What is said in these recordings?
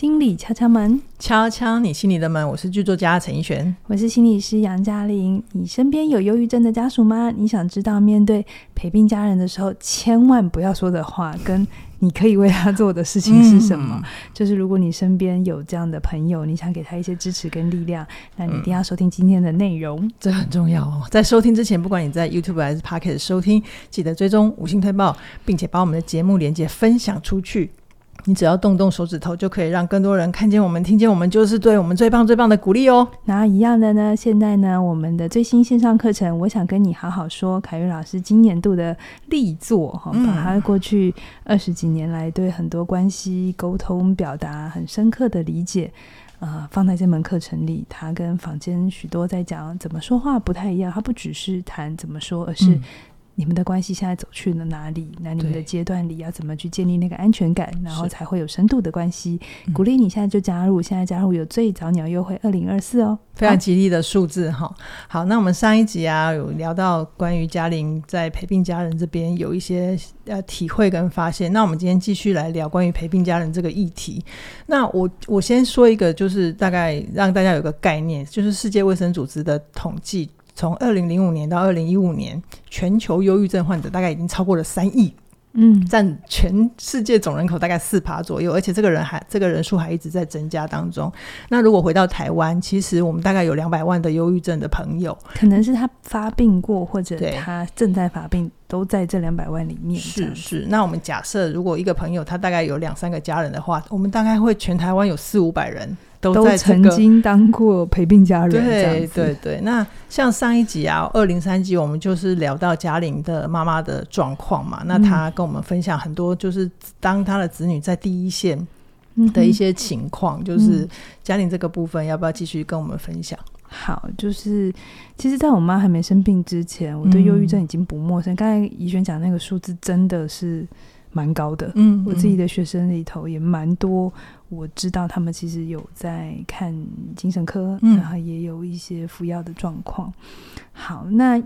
心理敲敲门，敲敲你心里的门。我是剧作家陈奕璇，我是心理师杨嘉玲。你身边有忧郁症的家属吗？你想知道面对陪病家人的时候，千万不要说的话，跟你可以为他做的事情是什么？嗯、就是如果你身边有这样的朋友，你想给他一些支持跟力量，那你一定要收听今天的内容，嗯、这很重要哦。在收听之前，不管你在 YouTube 还是 Pocket 收听，记得追踪五星推报，并且把我们的节目连接分享出去。你只要动动手指头，就可以让更多人看见我们、听见我们，就是对我们最棒、最棒的鼓励哦。那一样的呢？现在呢，我们的最新线上课程，我想跟你好好说。凯瑞老师今年度的力作哈，把他过去二十几年来对很多关系沟通、表达很深刻的理解，呃，放在这门课程里。他跟坊间许多在讲怎么说话不太一样，他不只是谈怎么说，而是。你们的关系现在走去了哪里？那你们的阶段里要怎么去建立那个安全感，然后才会有深度的关系？鼓励你现在就加入，现在加入有最早鸟优惠二零二四哦，非常吉利的数字哈。好，那我们上一集啊有聊到关于嘉玲在陪病家人这边有一些呃体会跟发现，那我们今天继续来聊关于陪病家人这个议题。那我我先说一个，就是大概让大家有个概念，就是世界卫生组织的统计。从二零零五年到二零一五年，全球忧郁症患者大概已经超过了三亿，嗯，占全世界总人口大概四趴左右，而且这个人还这个人数还一直在增加当中。那如果回到台湾，其实我们大概有两百万的忧郁症的朋友，可能是他发病过或者他正在发病，都在这两百万里面。是是。那我们假设，如果一个朋友他大概有两三个家人的话，我们大概会全台湾有四五百人。都，在、这个、都曾经当过陪病家人，对对对。那像上一集啊，二零三集，我们就是聊到嘉玲的妈妈的状况嘛。那她跟我们分享很多，就是当她的子女在第一线的一些情况，嗯、就是嘉玲这个部分，要不要继续跟我们分享？好，就是其实，在我妈还没生病之前，我对忧郁症已经不陌生。刚、嗯、才怡璇讲那个数字，真的是。蛮高的，嗯，我自己的学生里头也蛮多，我知道他们其实有在看精神科，嗯，然后也有一些服药的状况。好，那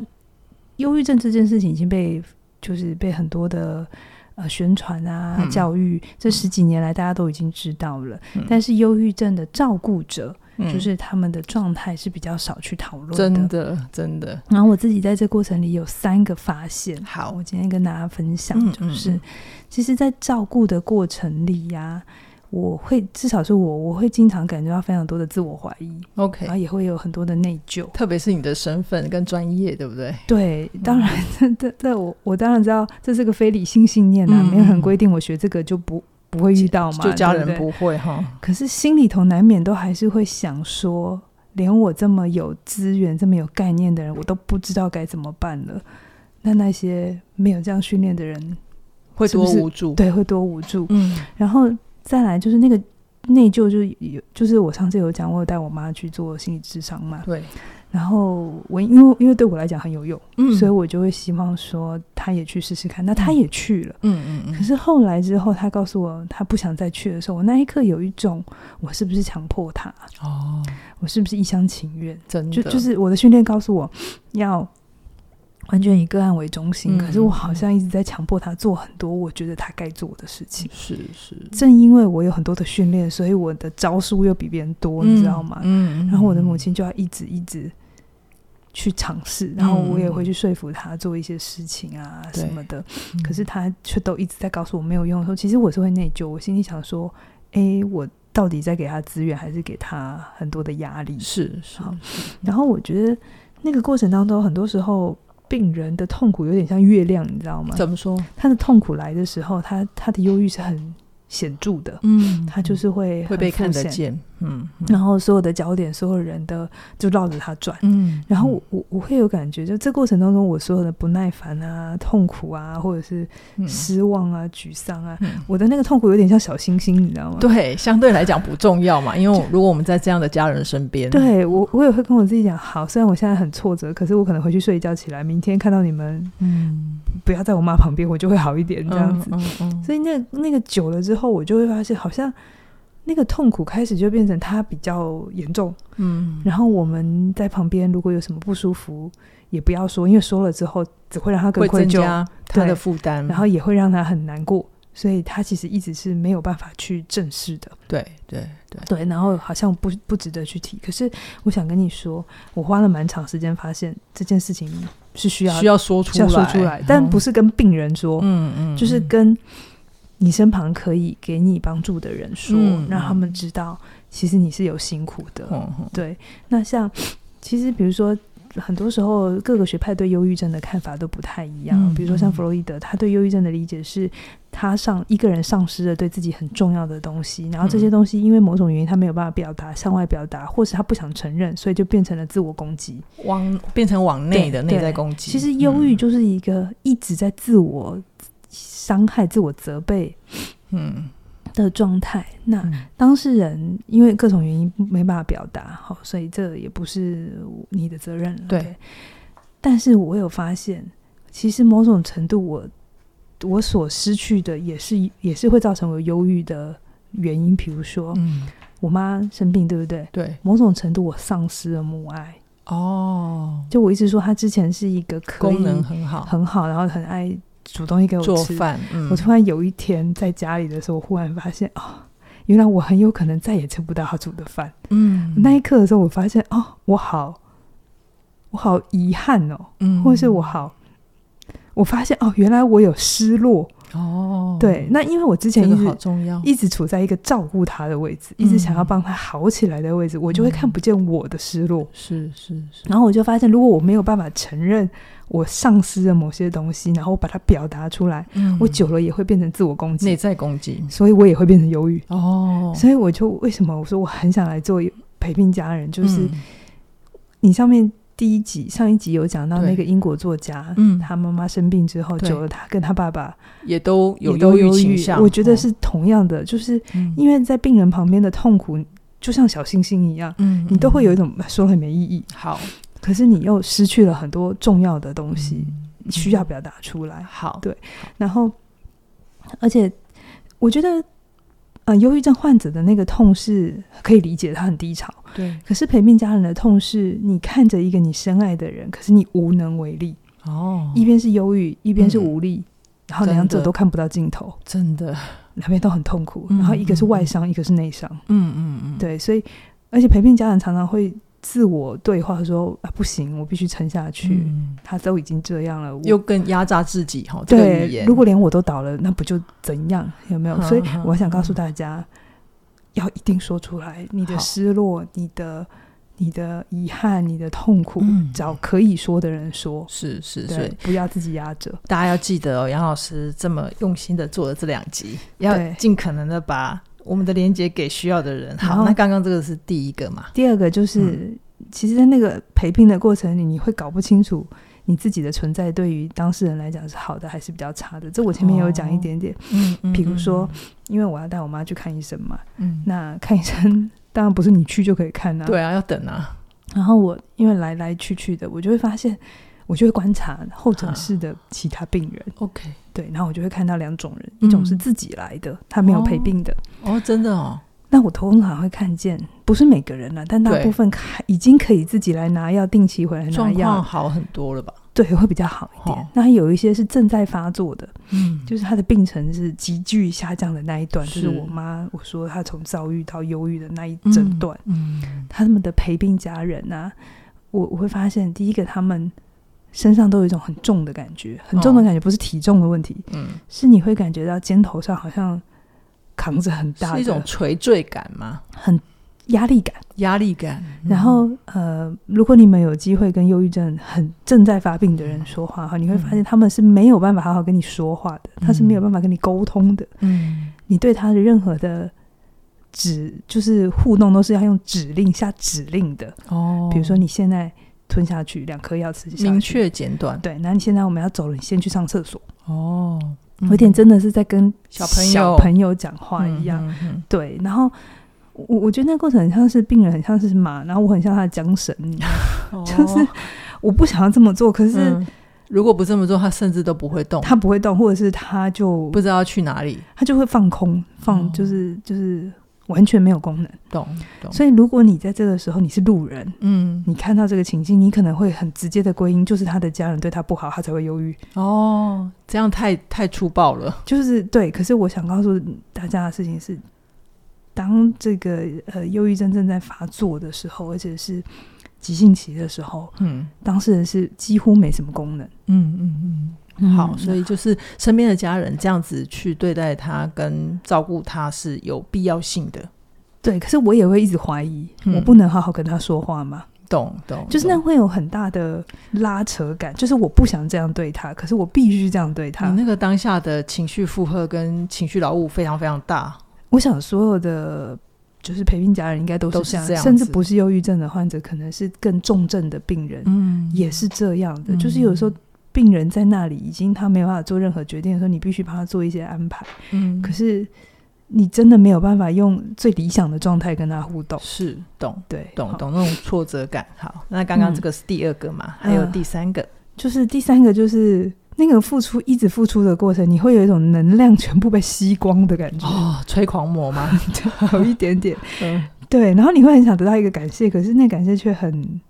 忧郁症这件事情已经被就是被很多的呃宣传啊、嗯、教育，这十几年来大家都已经知道了，嗯、但是忧郁症的照顾者。就是他们的状态是比较少去讨论的，真的真的。然后我自己在这过程里有三个发现，好，我今天跟大家分享，就是嗯嗯其实，在照顾的过程里呀、啊，我会至少是我，我会经常感觉到非常多的自我怀疑，OK，然后也会有很多的内疚，特别是你的身份跟专业，对不对？对，当然，这这我我当然知道这是个非理性信念啊，嗯、没有人规定我学这个就不。不会遇到吗？就家人不会哈。可是心里头难免都还是会想说，连我这么有资源、这么有概念的人，我都不知道该怎么办了。那那些没有这样训练的人，会多无助？对，会多无助。嗯，然后再来就是那个内疚，就有就是我上次有讲，我有带我妈去做心理智商嘛。对。然后我因为因为对我来讲很有用，嗯，所以我就会希望说他也去试试看。那他也去了，嗯嗯嗯。可是后来之后，他告诉我他不想再去的时候，我那一刻有一种我是不是强迫他？哦，我是不是一厢情愿？真的，就就是我的训练告诉我要完全以个案为中心，嗯，可是我好像一直在强迫他做很多我觉得他该做的事情。是是，正因为我有很多的训练，所以我的招数又比别人多，嗯，你知道吗？嗯，然后我的母亲就要一直一直。去尝试，然后我也会去说服他做一些事情啊什么的，嗯、可是他却都一直在告诉我没有用的时候，其实我是会内疚，我心里想说，哎、欸，我到底在给他资源，还是给他很多的压力？是是，好。然后我觉得那个过程当中，很多时候病人的痛苦有点像月亮，你知道吗？怎么说？他的痛苦来的时候，他他的忧郁是很显著的，嗯，他就是会会被看得见。嗯，然后所有的焦点，所有人的就绕着他转。嗯，然后我我我会有感觉，就这过程当中，我所有的不耐烦啊、痛苦啊，或者是失望啊、沮丧啊，我的那个痛苦有点像小星星，你知道吗？对，相对来讲不重要嘛，因为如果我们在这样的家人身边，对我我也会跟我自己讲，好，虽然我现在很挫折，可是我可能回去睡一觉起来，明天看到你们，嗯，不要在我妈旁边，我就会好一点，这样子。嗯嗯。所以那那个久了之后，我就会发现好像。那个痛苦开始就变成他比较严重，嗯，然后我们在旁边，如果有什么不舒服，也不要说，因为说了之后只会让他更愧疚，他的负担，然后也会让他很难过，所以他其实一直是没有办法去正视的。对对对。对，然后好像不不值得去提。可是我想跟你说，我花了蛮长时间发现这件事情是需要需要说出来，说出来，但不是跟病人说，嗯嗯，就是跟你身旁可以给你帮助的人说，嗯、让他们知道其实你是有辛苦的。嗯、对，那像其实比如说。很多时候，各个学派对忧郁症的看法都不太一样。嗯、比如说，像弗洛伊德，他对忧郁症的理解是，他上一个人丧失了对自己很重要的东西，然后这些东西因为某种原因他没有办法表达，向外表达，或是他不想承认，所以就变成了自我攻击，往变成往内的内在攻击。其实，忧郁就是一个一直在自我伤害、自我责备。嗯。的状态，那当事人因为各种原因没办法表达，好，所以这也不是你的责任了。对，但是我有发现，其实某种程度我，我我所失去的也是也是会造成我忧郁的原因。比如说，嗯，我妈生病，对不对？对，某种程度我丧失了母爱。哦，就我一直说，她之前是一个可能很好很好，然后很爱。煮东西给我吃，做饭。嗯、我突然有一天在家里的时候，我忽然发现，哦，原来我很有可能再也吃不到他煮的饭。嗯，那一刻的时候，我发现，哦，我好，我好遗憾哦，嗯，或者是我好，我发现，哦，原来我有失落。哦，对，那因为我之前一直好重要，一直处在一个照顾他的位置，嗯、一直想要帮他好起来的位置，我就会看不见我的失落。是是是，然后我就发现，如果我没有办法承认我丧失了某些东西，然后我把它表达出来，嗯、我久了也会变成自我攻击，内在攻击，所以我也会变成忧郁。哦，所以我就为什么我说我很想来做陪病家人，就是、嗯、你上面。第一集上一集有讲到那个英国作家，嗯，他妈妈生病之后，久了他跟他爸爸也都有忧郁倾向。我觉得是同样的，就是因为在病人旁边的痛苦，就像小星星一样，嗯，你都会有一种说很没意义。好，可是你又失去了很多重要的东西，需要表达出来。好，对，然后而且我觉得。呃，忧郁症患者的那个痛是可以理解，他很低潮。对，可是陪病家人的痛是，你看着一个你深爱的人，可是你无能为力。哦，一边是忧郁，一边是无力，嗯、然后两者都看不到尽头。真的，两边都很痛苦。嗯、然后一个是外伤，嗯、一个是内伤。嗯嗯嗯，对，所以而且陪病家人常常会。自我对话说啊，不行，我必须撑下去。嗯、他都已经这样了，又更压榨自己哈。对，如果连我都倒了，那不就怎样？有没有？所以我想告诉大家，嗯、要一定说出来，你的失落、你的、你的遗憾、你的痛苦，嗯、找可以说的人说。是是，对所以不要自己压着。大家要记得哦，杨老师这么用心的做了这两集，要尽可能的把。我们的连接给需要的人。好，那刚刚这个是第一个嘛？第二个就是，嗯、其实，在那个陪病的过程里，你会搞不清楚你自己的存在对于当事人来讲是好的还是比较差的。这我前面也有讲一点点。嗯、哦，比如说，嗯、因为我要带我妈去看医生嘛。嗯。那看医生当然不是你去就可以看啊。对啊，要等啊。然后我因为来来去去的，我就会发现。我就会观察候诊室的其他病人，OK，对，然后我就会看到两种人，一种是自己来的，他没有陪病的，哦，真的哦。那我通常会看见，不是每个人了，但大部分开已经可以自己来拿药，定期回来拿药，好很多了吧？对，会比较好一点。那有一些是正在发作的，嗯，就是他的病程是急剧下降的那一段，就是我妈我说她从躁郁到忧郁的那一整段，嗯，他们的陪病家人啊，我我会发现，第一个他们。身上都有一种很重的感觉，很重的感觉不是体重的问题，嗯，是你会感觉到肩头上好像扛着很大的，是一种垂坠感吗？很压力感，压力感。然后呃，如果你们有机会跟忧郁症很正在发病的人说话哈，你会发现他们是没有办法好好跟你说话的，他是没有办法跟你沟通的，嗯，你对他的任何的指就是互动都是要用指令下指令的。哦，比如说你现在。吞下去两颗药吃下去，明确简短。对，那你现在我们要走了，你先去上厕所。哦，有点真的是在跟小朋友小朋友。讲话一样。对，然后我我觉得那个过程很像是病人，很像是马，然后我很像他的缰绳，就是我不想要这么做，可是如果不这么做，他甚至都不会动，他不会动，或者是他就不知道去哪里，他就会放空，放就是就是完全没有功能。懂懂。所以如果你在这个时候你是路人，嗯，你看到这个情境，你可能会很直接的归因，就是他的家人对他不好，他才会忧郁。哦，这样太太粗暴了。就是对，可是我想告诉大家的事情是，当这个呃忧郁症正在发作的时候，而且是。急性期的时候，嗯，当事人是几乎没什么功能，嗯嗯嗯，好，所以就是身边的家人这样子去对待他跟照顾他是有必要性的，对。可是我也会一直怀疑，嗯、我不能好好跟他说话吗？懂懂，就是那会有很大的拉扯感，就是我不想这样对他，可是我必须这样对他。你那个当下的情绪负荷跟情绪劳务非常非常大。我想所有的。就是陪病家人应该都是这样，这样甚至不是忧郁症的患者，可能是更重症的病人，嗯，也是这样的。嗯、就是有时候病人在那里已经他没有办法做任何决定的时候，你必须帮他做一些安排，嗯，可是你真的没有办法用最理想的状态跟他互动，是懂对懂懂那种挫折感。好，那刚刚这个是第二个嘛，嗯、还有第三个、呃，就是第三个就是。那个付出一直付出的过程，你会有一种能量全部被吸光的感觉哦，吹狂魔吗？有一点点，嗯，对。然后你会很想得到一个感谢，可是那感谢却很，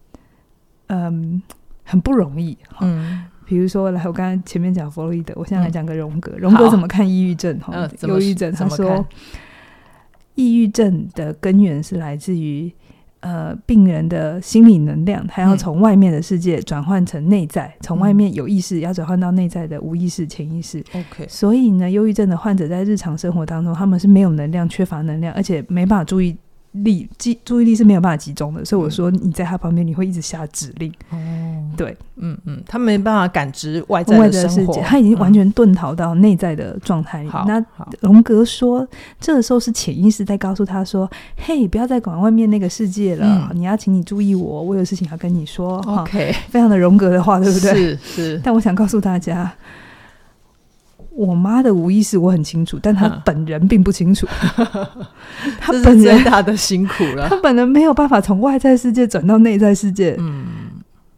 嗯，很不容易。嗯，比如说，来，我刚刚前面讲弗洛伊德，我现在来讲个荣格。荣格怎么看抑郁症？哈，忧郁症，他说，抑郁症的根源是来自于。呃，病人的心理能量，他要从外面的世界转换成内在，从、嗯、外面有意识要转换到内在的无意识、潜意识。OK，所以呢，忧郁症的患者在日常生活当中，他们是没有能量、缺乏能量，而且没办法注意力，集注意力是没有办法集中的。所以我说，你在他旁边，你会一直下指令。哦、嗯，对。嗯嗯，他没办法感知外在的世界，他已经完全遁逃到内在的状态里。嗯、那荣格说，这个时候是潜意识在告诉他说：“嘿，不要再管外面那个世界了，嗯、你要请你注意我，我有事情要跟你说。” OK，非常的荣格的话，对不对？是是。但我想告诉大家，我妈的无意识我很清楚，但她本人并不清楚。她本人最大的辛苦了，她本人没有办法从外在世界转到内在世界。嗯。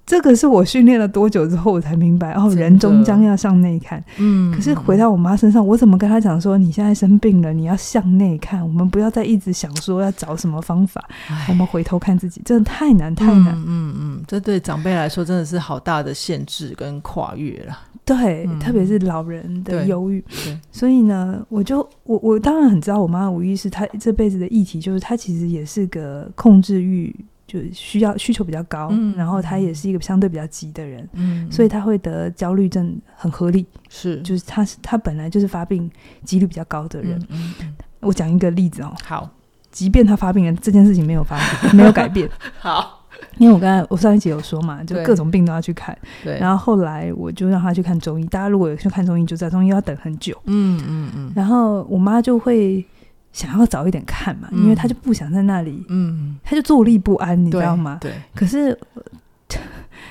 这个是我训练了多久之后我才明白哦，人终将要向内看。嗯，可是回到我妈身上，我怎么跟她讲说，你现在生病了，你要向内看，我们不要再一直想说要找什么方法，我们回头看自己，真的太难太难。嗯嗯，嗯，这对长辈来说真的是好大的限制跟跨越了。对，嗯、特别是老人的忧郁。所以呢，我就我我当然很知道我妈的无意识，她这辈子的议题就是她其实也是个控制欲。就需要需求比较高，嗯、然后他也是一个相对比较急的人，嗯、所以他会得焦虑症很合理。是，就是他是他本来就是发病几率比较高的人。嗯嗯、我讲一个例子哦，好，即便他发病了，这件事情没有发生，没有改变。好，因为我刚才我上一集有说嘛，就各种病都要去看。对，然后后来我就让他去看中医。大家如果有去看中医，就知道中医要等很久。嗯嗯嗯。然后我妈就会。想要早一点看嘛，因为她就不想在那里，嗯，她就坐立不安，你知道吗？对。可是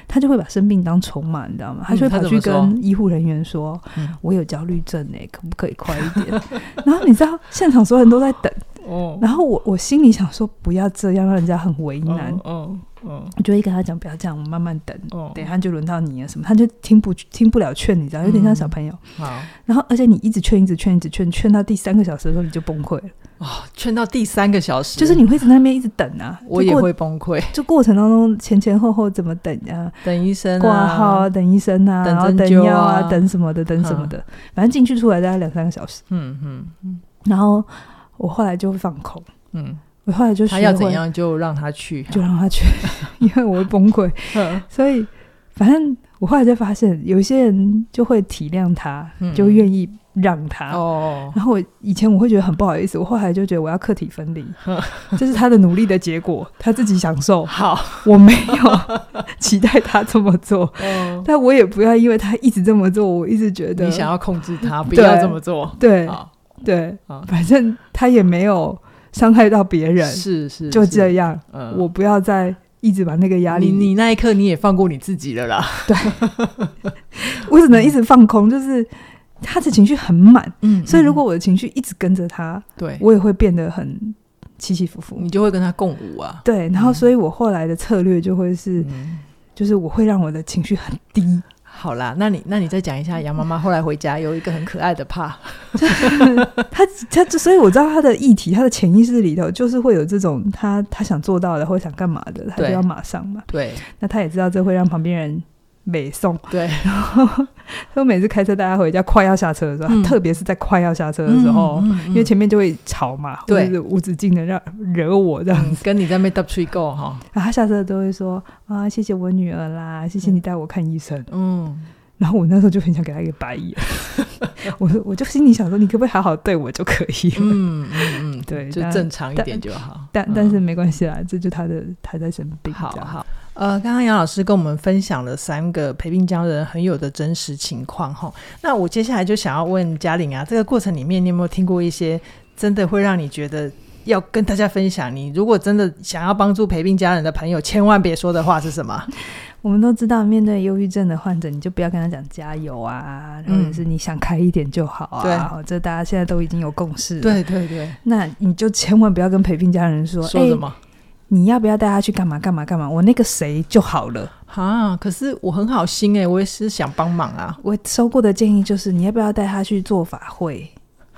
她就会把生病当筹码，你知道吗？她就会跑去跟医护人员说：“我有焦虑症诶，可不可以快一点？” 然后你知道现场所有人都在等，哦。然后我我心里想说：“不要这样，让人家很为难。”嗯。嗯，我就会跟他讲，不要这样，我们慢慢等，哦、等一下就轮到你啊什么，他就听不听不了劝，你知道，有点像小朋友。嗯、好，然后而且你一直劝，一直劝，一直劝，劝到第三个小时的时候你就崩溃了。哦，劝到第三个小时，就是你会在那边一直等啊，我也会崩溃。就过程当中前前后后怎么等啊？等医生挂号啊，等医生啊，然后等药啊，等什么的，等什么的，反正进去出来大概两三个小时。嗯嗯嗯，然后我后来就会放空。嗯。我后来就他要怎样就让他去，就让他去，因为我会崩溃。所以反正我后来就发现，有些人就会体谅他，就愿意让他。哦。然后我以前我会觉得很不好意思，我后来就觉得我要客体分离，这是他的努力的结果，他自己享受。好，我没有期待他这么做，但我也不要因为他一直这么做，我一直觉得你想要控制他，不要这么做。对，对，反正他也没有。伤害到别人是是就这样，嗯，我不要再一直把那个压力。你你那一刻你也放过你自己了啦。对，我只能一直放空，就是他的情绪很满，嗯，所以如果我的情绪一直跟着他，对我也会变得很起起伏伏，你就会跟他共舞啊。对，然后所以我后来的策略就会是，就是我会让我的情绪很低。好啦，那你那你再讲一下杨妈妈后来回家有一个很可爱的怕，他他所以我知道他的议题，他的潜意识里头就是会有这种他他想做到的或想干嘛的，他就要马上嘛。对，那他也知道这会让旁边人美送。对，然后他每次开车带他回家，快要下车的时候，嗯、特别是在快要下车的时候，嗯嗯嗯、因为前面就会吵嘛，对，或者是无止境的让惹我这样子，嗯、跟你在那边 double three go 哈。然后他下车都会说啊，谢谢我女儿啦，谢谢你带我看医生。嗯。然后我那时候就很想给他一个白眼，我我就心里想说，你可不可以好好对我就可以了？嗯嗯嗯，对，就正常一点就好。但但，但是没关系啦，这就他的他在生病。好好，呃，刚刚杨老师跟我们分享了三个陪病家人很有的真实情况哈。那我接下来就想要问嘉玲啊，这个过程里面你有没有听过一些真的会让你觉得要跟大家分享？你如果真的想要帮助陪病家人的朋友，千万别说的话是什么？我们都知道，面对忧郁症的患者，你就不要跟他讲加油啊，或者是你想开一点就好啊。对，这大家现在都已经有共识了。对对对，那你就千万不要跟陪病家人说说什么，欸、你要不要带他去干嘛干嘛干嘛？我那个谁就好了啊。可是我很好心哎、欸，我也是想帮忙啊。我收过的建议就是，你要不要带他去做法会？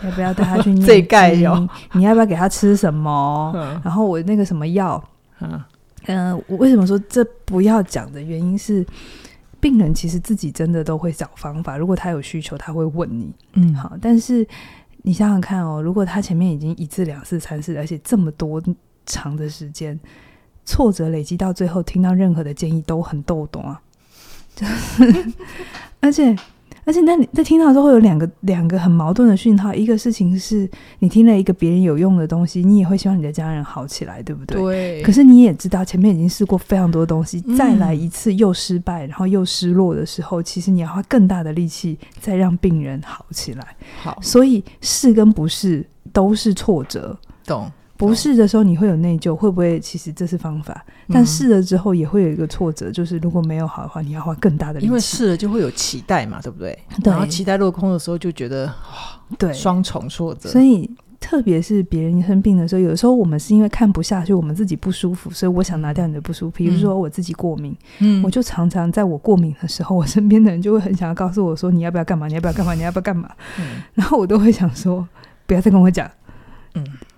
要不要带他去念 经？这盖哟。你要不要给他吃什么？嗯、然后我那个什么药？嗯嗯、呃，我为什么说这不要讲的原因是，病人其实自己真的都会找方法。如果他有需求，他会问你。嗯，好。但是你想想看哦，如果他前面已经一次、两次、三次，而且这么多长的时间，挫折累积到最后，听到任何的建议都很逗懂啊。就是，而且。而且，那你在听到之后会有两个两个很矛盾的讯号。一个事情是你听了一个别人有用的东西，你也会希望你的家人好起来，对不对？对。可是你也知道前面已经试过非常多东西，嗯、再来一次又失败，然后又失落的时候，其实你要花更大的力气再让病人好起来。好，所以是跟不是都是挫折。懂。不试的时候你会有内疚，会不会其实这是方法？但试了之后也会有一个挫折，就是如果没有好的话，你要花更大的力气。因为试了就会有期待嘛，对不对？对。然后期待落空的时候，就觉得对双重挫折。所以特别是别人生病的时候，有的时候我们是因为看不下去，我们自己不舒服，所以我想拿掉你的不舒服。比如说我自己过敏，嗯，我就常常在我过敏的时候，我身边的人就会很想要告诉我说：“你要不要干嘛？你要不要干嘛？你要不要干嘛？”嗯，然后我都会想说：“不要再跟我讲。”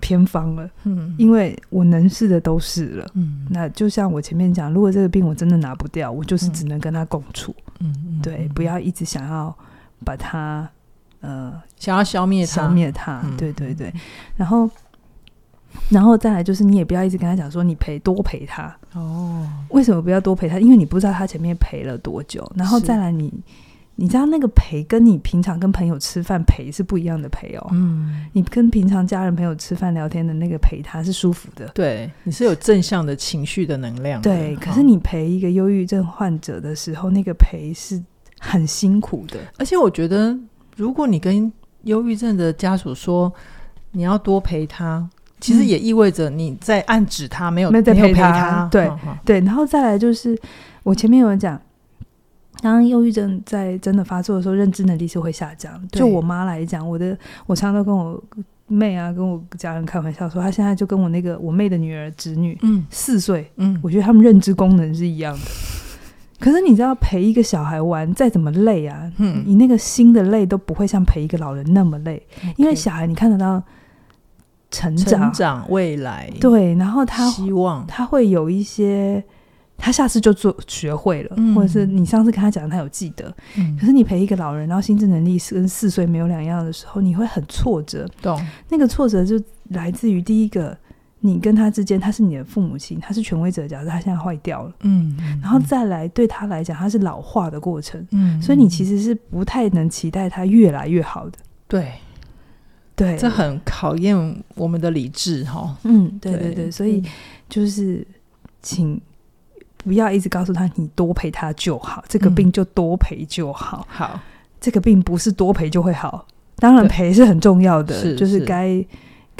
嗯，偏方了，嗯，因为我能试的都试了，嗯，那就像我前面讲，如果这个病我真的拿不掉，我就是只能跟他共处，嗯，嗯对，不要一直想要把它，呃，想要消灭消灭它，对对对，然后，然后再来就是你也不要一直跟他讲说你陪多陪他，哦，为什么不要多陪他？因为你不知道他前面陪了多久，然后再来你。你知道那个陪跟你平常跟朋友吃饭陪是不一样的陪哦。嗯，你跟平常家人朋友吃饭聊天的那个陪，他是舒服的。对，你是有正向的情绪的能量的。对，可是你陪一个忧郁症患者的时候，那个陪是很辛苦的。而且我觉得，如果你跟忧郁症的家属说你要多陪他，其实也意味着你在暗指他没有没有陪他。对、哦、对，然后再来就是我前面有人讲。当忧郁症在真的发作的时候，认知能力是会下降。就我妈来讲，我的我常常都跟我妹啊，跟我家人开玩笑说，她现在就跟我那个我妹的女儿侄女，嗯，四岁，嗯，我觉得他们认知功能是一样的。可是你知道，陪一个小孩玩再怎么累啊，嗯，你那个心的累都不会像陪一个老人那么累，因为小孩你看得到成长、成长未来，对，然后他希望。他会有一些。他下次就做学会了，嗯、或者是你上次跟他讲，他有记得。嗯、可是你陪一个老人，然后心智能力是跟四岁没有两样的时候，你会很挫折。懂？那个挫折就来自于第一个，你跟他之间，他是你的父母亲，他是权威者假设，他现在坏掉了。嗯，然后再来对他来讲，他是老化的过程。嗯，所以你其实是不太能期待他越来越好的。对，对，这很考验我们的理智哈。嗯，对对对，所以就是请。不要一直告诉他，你多陪他就好，这个病就多陪就好。嗯、好，这个病不是多陪就会好，当然陪是很重要的，是就是。该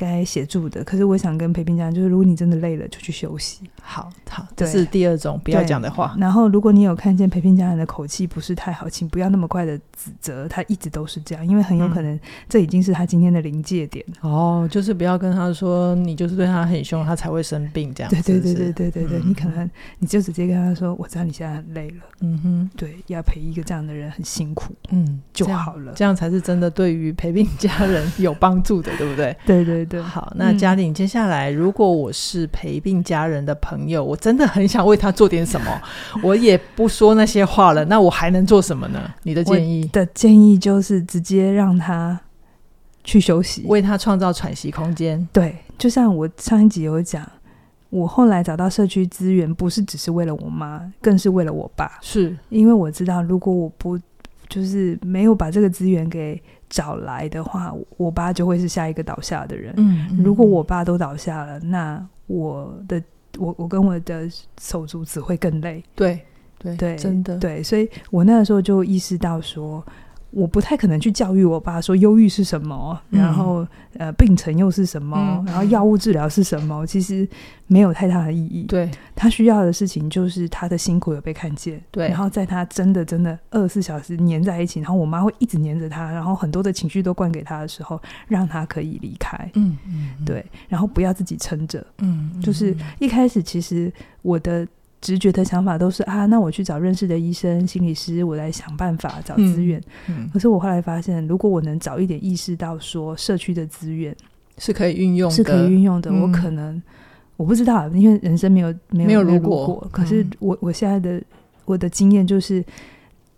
该协助的。可是我想跟陪病家人，就是如果你真的累了，就去休息。好，好，这是第二种不要讲的话。然后，如果你有看见陪病家人的口气不是太好，请不要那么快的指责他，一直都是这样，因为很有可能这已经是他今天的临界点。哦，就是不要跟他说你就是对他很凶，他才会生病这样。对对对对对对对，嗯、你可能你就直接跟他说，我知道你现在很累了。嗯哼，对，要陪一个这样的人很辛苦，嗯，就好了这，这样才是真的对于陪病家人有帮助的，对不对？对对对。好，那嘉玲，接下来如果我是陪病家人的朋友，我真的很想为他做点什么，我也不说那些话了，那我还能做什么呢？你的建议？的建议就是直接让他去休息，为他创造喘息空间。对，就像我上一集有讲。我后来找到社区资源，不是只是为了我妈，更是为了我爸。是因为我知道，如果我不就是没有把这个资源给找来的话，我爸就会是下一个倒下的人。嗯，嗯，如果我爸都倒下了，那我的我我跟我的手足只会更累。对对对，真的对，所以我那个时候就意识到说。我不太可能去教育我爸说忧郁是什么，嗯、然后呃病程又是什么，嗯、然后药物治疗是什么，其实没有太大的意义。对，他需要的事情就是他的辛苦有被看见。对，然后在他真的真的二十四小时黏在一起，然后我妈会一直黏着他，然后很多的情绪都灌给他的时候，让他可以离开。嗯嗯，对，然后不要自己撑着。嗯，就是一开始其实我的。直觉的想法都是啊，那我去找认识的医生、心理师，我来想办法找资源。嗯嗯、可是我后来发现，如果我能早一点意识到说社区的资源是可以运用的，是可以运用的，嗯、我可能我不知道，因为人生没有没有没有如果。可是我我现在的我的经验就是。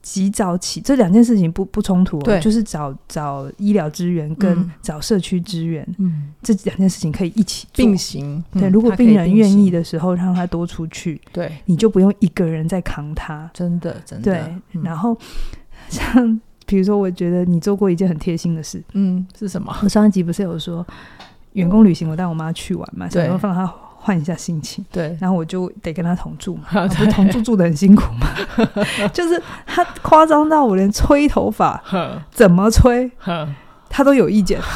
及早起，这两件事情不不冲突，对，就是找找医疗资源跟找社区资源，嗯，这两件事情可以一起并行。对，如果病人愿意的时候，让他多出去，对，你就不用一个人在扛他，真的真的。对，然后 像比如说，我觉得你做过一件很贴心的事，嗯，是什么？我上一集不是有说员工旅行，我带我妈去玩嘛，想要放她。换一下心情，对，然后我就得跟他同住嘛，不同住住的很辛苦嘛，就是他夸张到我连吹头发怎么吹，他都有意见。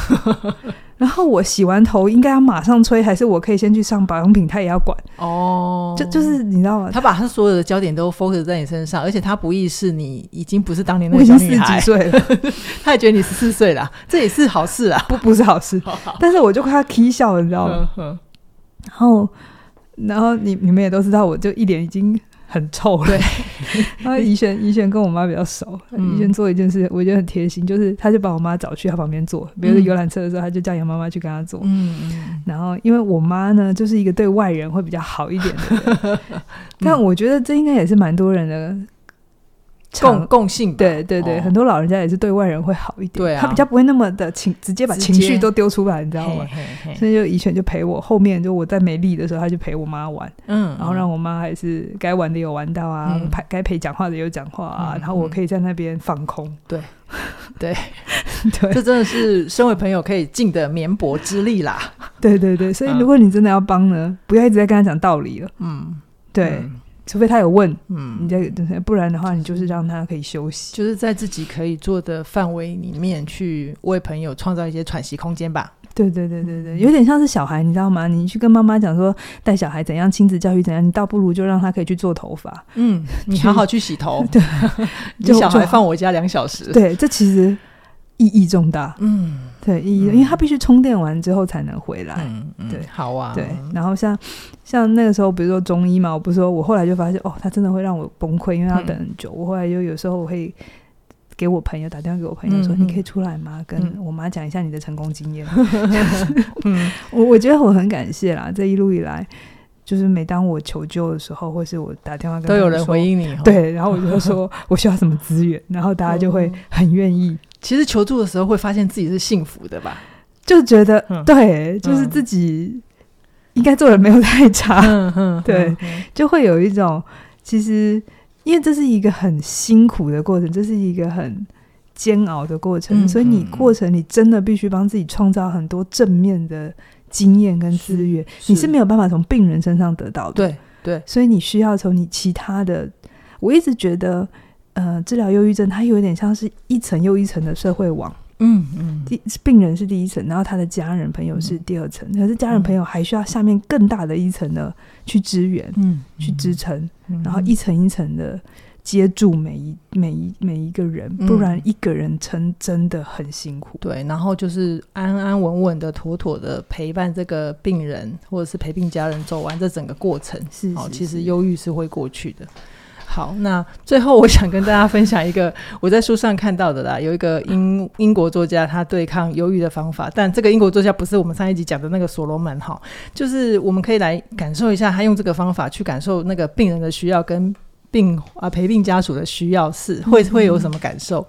然后我洗完头应该要马上吹，还是我可以先去上保养品，他也要管。哦。就就是你知道吗？他把他所有的焦点都 focus 在你身上，而且他不意识你已经不是当年那个小女孩，四十几岁了，他也觉得你十四岁了，这也是好事啊，不不是好事。但是我就快要 k 笑了，你知道吗？然后，然后你你们也都知道，我就一脸已经很臭了。然后怡璇怡璇跟我妈比较熟，嗯、怡璇做一件事，我觉得很贴心，就是她就把我妈找去她旁边坐，比如说游览车的时候，她就叫杨妈妈去跟她坐。嗯，然后因为我妈呢，就是一个对外人会比较好一点的 但我觉得这应该也是蛮多人的。共共性，对对对，很多老人家也是对外人会好一点，对啊，他比较不会那么的情，直接把情绪都丢出来，你知道吗？所以就以前就陪我，后面就我在没力的时候，他就陪我妈玩，嗯，然后让我妈还是该玩的有玩到啊，陪该陪讲话的有讲话啊，然后我可以在那边放空，对 对。对，这真的是身为朋友可以尽的绵薄之力啦，对对对，所以如果你真的要帮呢，不要一直在跟他讲道理了，嗯，对。除非他有问，嗯，你再不然的话，你就是让他可以休息，就是在自己可以做的范围里面去为朋友创造一些喘息空间吧。对对对对对，有点像是小孩，你知道吗？你去跟妈妈讲说带小孩怎样亲子教育怎样，你倒不如就让他可以去做头发，嗯，你好好去洗头，对，你小孩放我家两小时，对，这其实。意义重大，嗯，对，意义，因为他必须充电完之后才能回来，嗯，对，好啊，对，然后像像那个时候，比如说中医嘛，我不是说，我后来就发现，哦，他真的会让我崩溃，因为要等很久。我后来就有时候我会给我朋友打电话给我朋友说，你可以出来吗？跟我妈讲一下你的成功经验。嗯，我我觉得我很感谢啦，这一路以来，就是每当我求救的时候，或是我打电话跟，都有人回应你，对，然后我就说 我需要什么资源，然后大家就会很愿意。其实求助的时候会发现自己是幸福的吧？就觉得、嗯、对，就是自己应该做的没有太差，嗯嗯、对，嗯、就会有一种其实因为这是一个很辛苦的过程，这是一个很煎熬的过程，嗯、所以你过程你真的必须帮自己创造很多正面的经验跟资源，你是没有办法从病人身上得到的，对对，所以你需要从你其他的，我一直觉得。呃，治疗忧郁症，它有点像是一层又一层的社会网。嗯嗯，第病人是第一层，然后他的家人朋友是第二层，嗯、可是家人朋友还需要下面更大的一层的去支援，嗯，去支撑，嗯、然后一层一层的接住每一每一每一个人，不然一个人撑真的很辛苦。对，然后就是安安稳稳的、妥妥的陪伴这个病人，或者是陪病家人走完这整个过程，是，是，是，哦，其实忧郁是会过去的。好，那最后我想跟大家分享一个我在书上看到的啦，有一个英英国作家他对抗忧郁的方法，但这个英国作家不是我们上一集讲的那个所罗门哈，就是我们可以来感受一下他用这个方法去感受那个病人的需要跟。病啊，陪病家属的需要是会会有什么感受？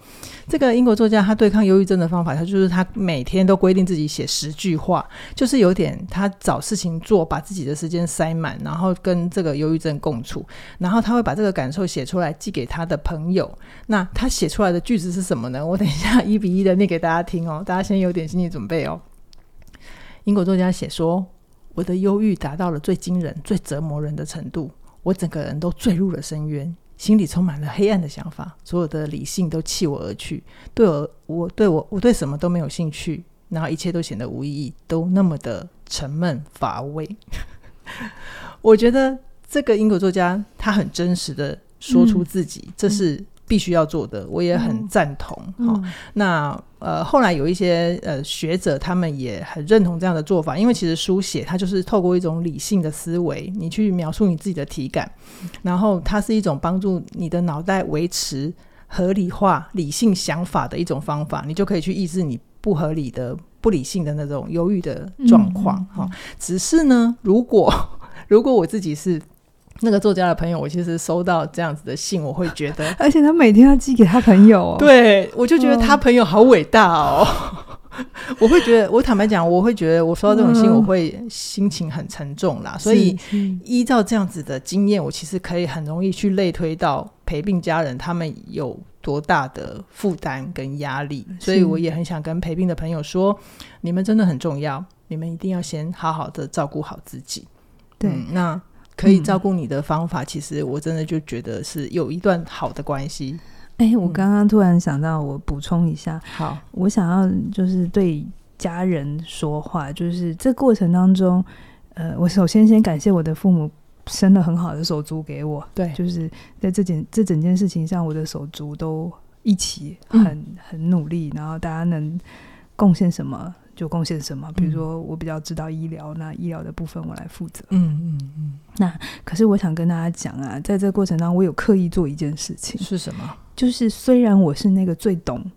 这个英国作家他对抗忧郁症的方法，他就是他每天都规定自己写十句话，就是有点他找事情做，把自己的时间塞满，然后跟这个忧郁症共处，然后他会把这个感受写出来寄给他的朋友。那他写出来的句子是什么呢？我等一下一比一的念给大家听哦，大家先有点心理准备哦。英国作家写说：“我的忧郁达到了最惊人、最折磨人的程度。”我整个人都坠入了深渊，心里充满了黑暗的想法，所有的理性都弃我而去，对我，我对我，我对什么都没有兴趣，然后一切都显得无意义，都那么的沉闷乏味。我觉得这个英国作家他很真实的说出自己，嗯、这是。必须要做的，我也很赞同。好、那呃，后来有一些呃学者，他们也很认同这样的做法，因为其实书写它就是透过一种理性的思维，你去描述你自己的体感，然后它是一种帮助你的脑袋维持合理化、理性想法的一种方法，你就可以去抑制你不合理的、不理性的那种忧郁的状况。哈、嗯哦，只是呢，如果 如果我自己是。那个作家的朋友，我其实收到这样子的信，我会觉得，而且他每天要寄给他朋友哦。对，我就觉得他朋友好伟大哦。我会觉得，我坦白讲，我会觉得我收到这种信，我会心情很沉重啦。所以依照这样子的经验，我其实可以很容易去类推到陪病家人他们有多大的负担跟压力。所以我也很想跟陪病的朋友说，你们真的很重要，你们一定要先好好的照顾好自己。对，嗯、那。可以照顾你的方法，嗯、其实我真的就觉得是有一段好的关系。哎、欸，我刚刚突然想到，我补充一下。好，我想要就是对家人说话，就是这过程当中，呃，我首先先感谢我的父母生了很好的手足给我。对，就是在这件这整件事情上，我的手足都一起很、嗯、很努力，然后大家能贡献什么。就贡献什么？比如说，我比较知道医疗，嗯、那医疗的部分我来负责。嗯嗯嗯。那可是我想跟大家讲啊，在这个过程当中，我有刻意做一件事情。是什么？就是虽然我是那个最懂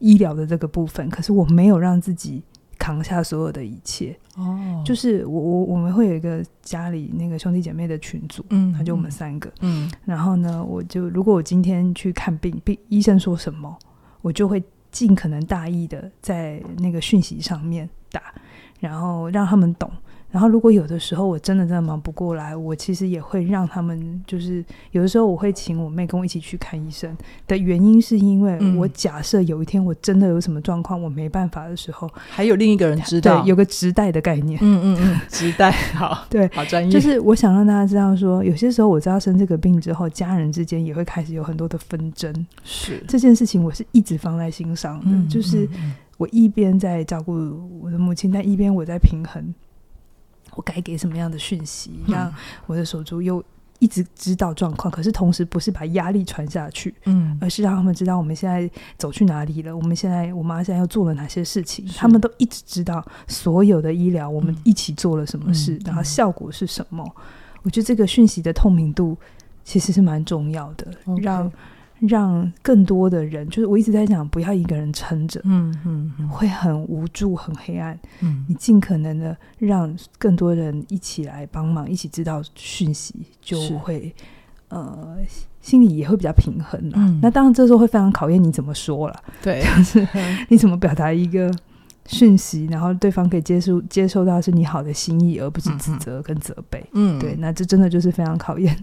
医疗的这个部分，可是我没有让自己扛下所有的一切。哦。就是我我我们会有一个家里那个兄弟姐妹的群组，嗯，那就我们三个，嗯。然后呢，我就如果我今天去看病，病医生说什么，我就会。尽可能大意的在那个讯息上面打，然后让他们懂。然后如果有的时候我真的真的忙不过来，我其实也会让他们，就是有的时候我会请我妹跟我一起去看医生的原因，是因为我假设有一天我真的有什么状况，我没办法的时候，还有另一个人知道，对，有个直带的概念。嗯嗯嗯，直带好，对，好专业。就是我想让大家知道说，有些时候我知道生这个病之后，家人之间也会开始有很多的纷争。是这件事情，我是一直放在心上的，嗯、就是我一边在照顾我的母亲，但一边我在平衡。我该给什么样的讯息，让我的手足又一直知道状况？嗯、可是同时不是把压力传下去，嗯，而是让他们知道我们现在走去哪里了。我们现在，我妈现在又做了哪些事情？他们都一直知道所有的医疗，我们一起做了什么事，嗯、然后效果是什么？嗯、我觉得这个讯息的透明度其实是蛮重要的，嗯、让。让更多的人，就是我一直在讲，不要一个人撑着，嗯嗯，嗯会很无助、很黑暗。嗯，你尽可能的让更多人一起来帮忙，一起知道讯息，就会呃，心里也会比较平衡。嗯，那当然这时候会非常考验你怎么说了，对，就是你怎么表达一个讯息，然后对方可以接受接受到是你好的心意，而不是指责跟责备。嗯，对，那这真的就是非常考验，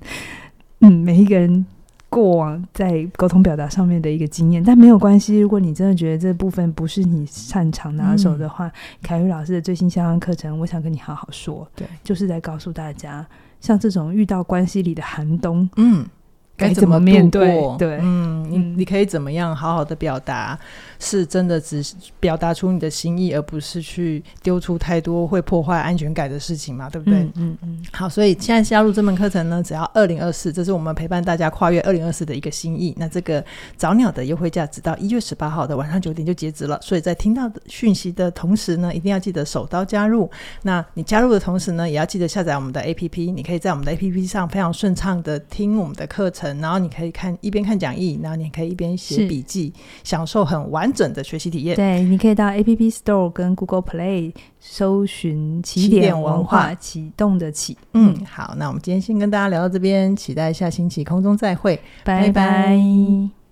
嗯，每一个人。过往在沟通表达上面的一个经验，但没有关系。如果你真的觉得这部分不是你擅长拿手的话，凯宇、嗯、老师的最新相关课程，我想跟你好好说。对，就是在告诉大家，像这种遇到关系里的寒冬，嗯，该怎么面对？对，嗯，你你可以怎么样好好的表达？是真的只表达出你的心意，而不是去丢出太多会破坏安全感的事情嘛？对不对？嗯嗯，嗯。好，所以现在加入这门课程呢，只要二零二四，这是我们陪伴大家跨越二零二四的一个心意。那这个早鸟的优惠价直到一月十八号的晚上九点就截止了。所以在听到讯息的同时呢，一定要记得手刀加入。那你加入的同时呢，也要记得下载我们的 APP。你可以在我们的 APP 上非常顺畅的听我们的课程。然后你可以看一边看讲义，然后你可以一边写笔记，享受很完整的学习体验。对，你可以到 App Store 跟 Google Play 搜寻“起点文化”，启动的启。嗯，好，那我们今天先跟大家聊到这边，期待下星期空中再会，拜拜。拜拜。